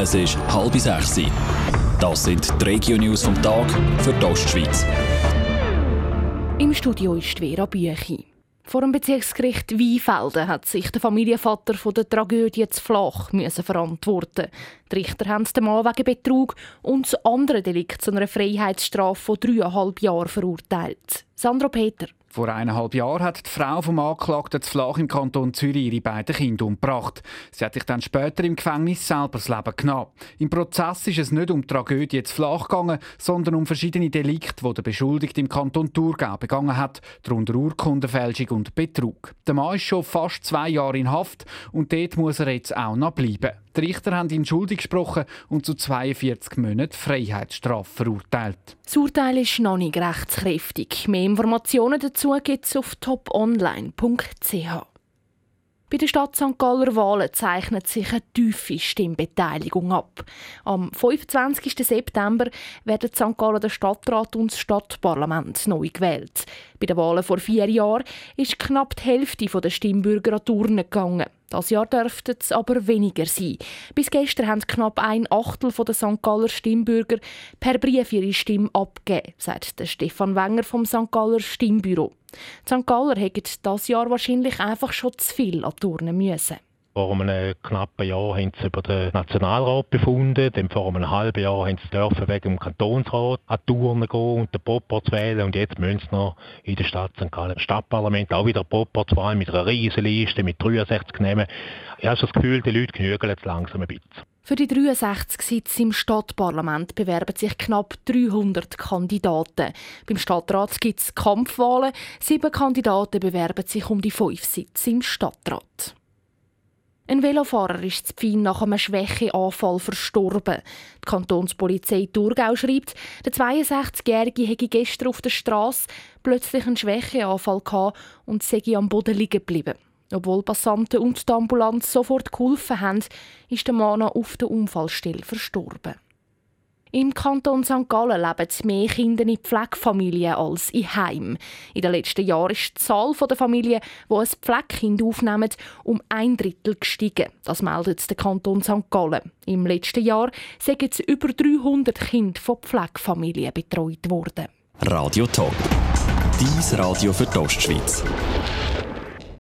Es ist halb sechs. Das sind die Regio-News vom Tag für die Ostschweiz. Im Studio ist Vera Büchi. Vor dem Bezirksgericht Weinfelden hat sich der Familienvater von der Tragödie zu Flach verantworten. Die Richter haben den Mann wegen Betrug und andere Delikte zu einer Freiheitsstrafe von dreieinhalb Jahren verurteilt. Sandro Peter. Vor eineinhalb Jahren hat die Frau vom Anklagten zu Flach im Kanton Zürich ihre beiden Kinder umgebracht. Sie hat sich dann später im Gefängnis selber das Leben genommen. Im Prozess ist es nicht um die Tragödie zu Flach gegangen, sondern um verschiedene Delikte, die der Beschuldigte im Kanton Thurgau begangen hat, darunter Urkundenfälschung und Betrug. Der Mann ist schon fast zwei Jahre in Haft und dort muss er jetzt auch noch bleiben. Die Richter haben ihn schuldig gesprochen und zu 42 Monaten Freiheitsstrafe verurteilt. Das Urteil ist noch nicht rechtskräftig. Mehr Informationen dazu gibt es auf toponline.ch. Bei der Stadt St. Galler Wahlen zeichnet sich eine tiefe Stimmbeteiligung ab. Am 25. September werden St. Gallen der Stadtrat und das Stadtparlament neu gewählt. Bei den Wahlen vor vier Jahren ist knapp die Hälfte der Stimmbürger an Turnen gegangen. Das Jahr dürfte es aber weniger sein. Bis gestern haben knapp ein Achtel der St. Galler Stimmbürger per Brief ihre Stimme abgegeben, sagt der Stefan Wenger vom St. Galler Stimmbüro. Die St. Galler hätten das Jahr wahrscheinlich einfach schon zu viel an Turnen müssen. Vor einem knappen Jahr haben sie über den Nationalrat befunden. Dann vor einem halben Jahr haben sie dürfen wegen dem Kantonsrat an Touren gehen und den Proporz wählen. Und jetzt müssen sie noch in der Stadt St. Gallen im Stadtparlament auch wieder Proporz wählen mit einer riesen Liste, mit 63 Namen. Ich habe das Gefühl, die Leute genügeln jetzt langsam ein bisschen. Für die 63 Sitze im Stadtparlament bewerben sich knapp 300 Kandidaten. Beim Stadtrat gibt es Kampfwahlen. Sieben Kandidaten bewerben sich um die fünf Sitze im Stadtrat. Ein Velofahrer ist zu Pfin nach einem Schwächeanfall verstorben. Die Kantonspolizei Thurgau schreibt, der 62-Jährige hätte gestern auf der Straße plötzlich einen Schwächeanfall gehabt und sei am Boden liegen geblieben. Obwohl Passanten und die Ambulanz sofort geholfen haben, ist der Mann auf der Unfallstelle verstorben. Im Kanton St. Gallen leben mehr Kinder in Pflegefamilien als in Heim. In den letzten Jahren ist die Zahl der Familien, die ein Pflegekind aufnehmen, um ein Drittel gestiegen. Das meldet der Kanton St. Gallen. Im letzten Jahr sind über 300 Kinder von Pflegefamilien betreut worden. Radio Top. Dies Radio für die Ostschweiz.